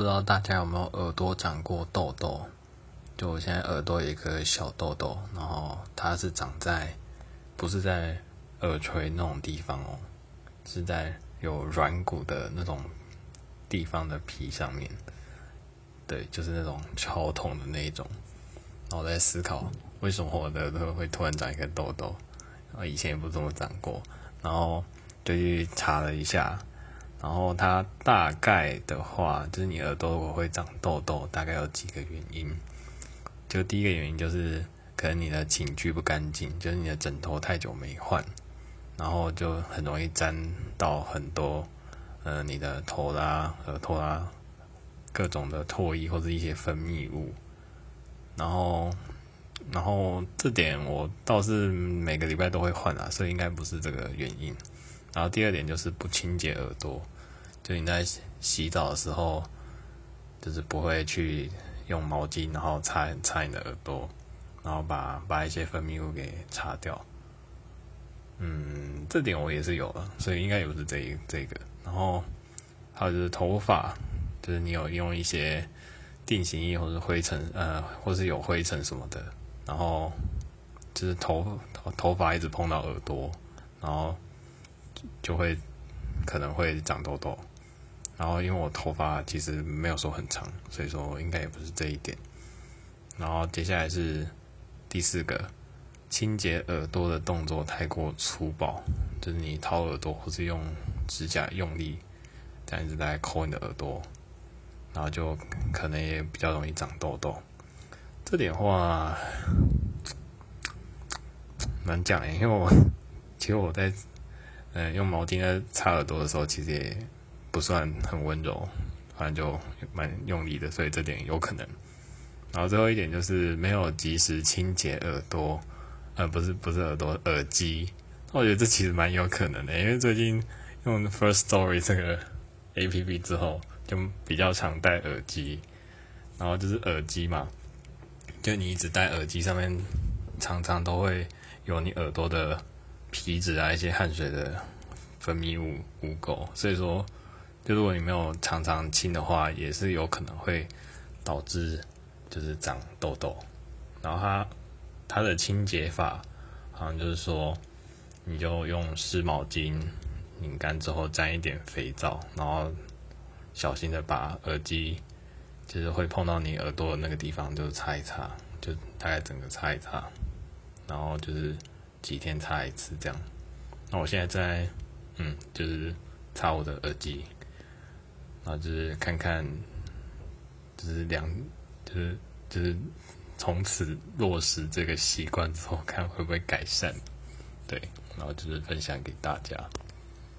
不知道大家有没有耳朵长过痘痘？就我现在耳朵有一颗小痘痘，然后它是长在不是在耳垂那种地方哦，是在有软骨的那种地方的皮上面。对，就是那种超痛的那一种。然后我在思考，为什么我的耳朵会突然长一个痘痘？然后以前也不怎么长过，然后就去查了一下。然后它大概的话，就是你耳朵会长痘痘，大概有几个原因。就第一个原因就是可能你的寝具不干净，就是你的枕头太久没换，然后就很容易沾到很多呃你的头啦、耳朵啦各种的唾液或者一些分泌物。然后，然后这点我倒是每个礼拜都会换啊，所以应该不是这个原因。然后第二点就是不清洁耳朵，就你在洗澡的时候，就是不会去用毛巾，然后擦擦你的耳朵，然后把把一些分泌物给擦掉。嗯，这点我也是有的，所以应该也不是这一这个。然后还有就是头发，就是你有用一些定型液或者灰尘，呃，或是有灰尘什么的，然后就是头头头发一直碰到耳朵，然后。就会可能会长痘痘，然后因为我头发其实没有说很长，所以说应该也不是这一点。然后接下来是第四个，清洁耳朵的动作太过粗暴，就是你掏耳朵或是用指甲用力这样子在抠你的耳朵，然后就可能也比较容易长痘痘。这点话难讲因为我 其实我在。嗯，用毛巾在擦耳朵的时候，其实也不算很温柔，反正就蛮用力的，所以这点有可能。然后最后一点就是没有及时清洁耳朵，呃，不是不是耳朵，耳机。我觉得这其实蛮有可能的，因为最近用 First Story 这个 A P P 之后，就比较常戴耳机。然后就是耳机嘛，就你一直戴耳机，上面常常都会有你耳朵的。皮脂啊，一些汗水的分泌物污垢，所以说，就如果你没有常常清的话，也是有可能会导致就是长痘痘。然后它它的清洁法好像就是说，你就用湿毛巾拧干之后沾一点肥皂，然后小心的把耳机就是会碰到你耳朵的那个地方就擦一擦，就大概整个擦一擦，然后就是。几天擦一次这样，那我现在在，嗯，就是擦我的耳机，然后就是看看，就是两，就是就是从此落实这个习惯之后，看会不会改善，对，然后就是分享给大家。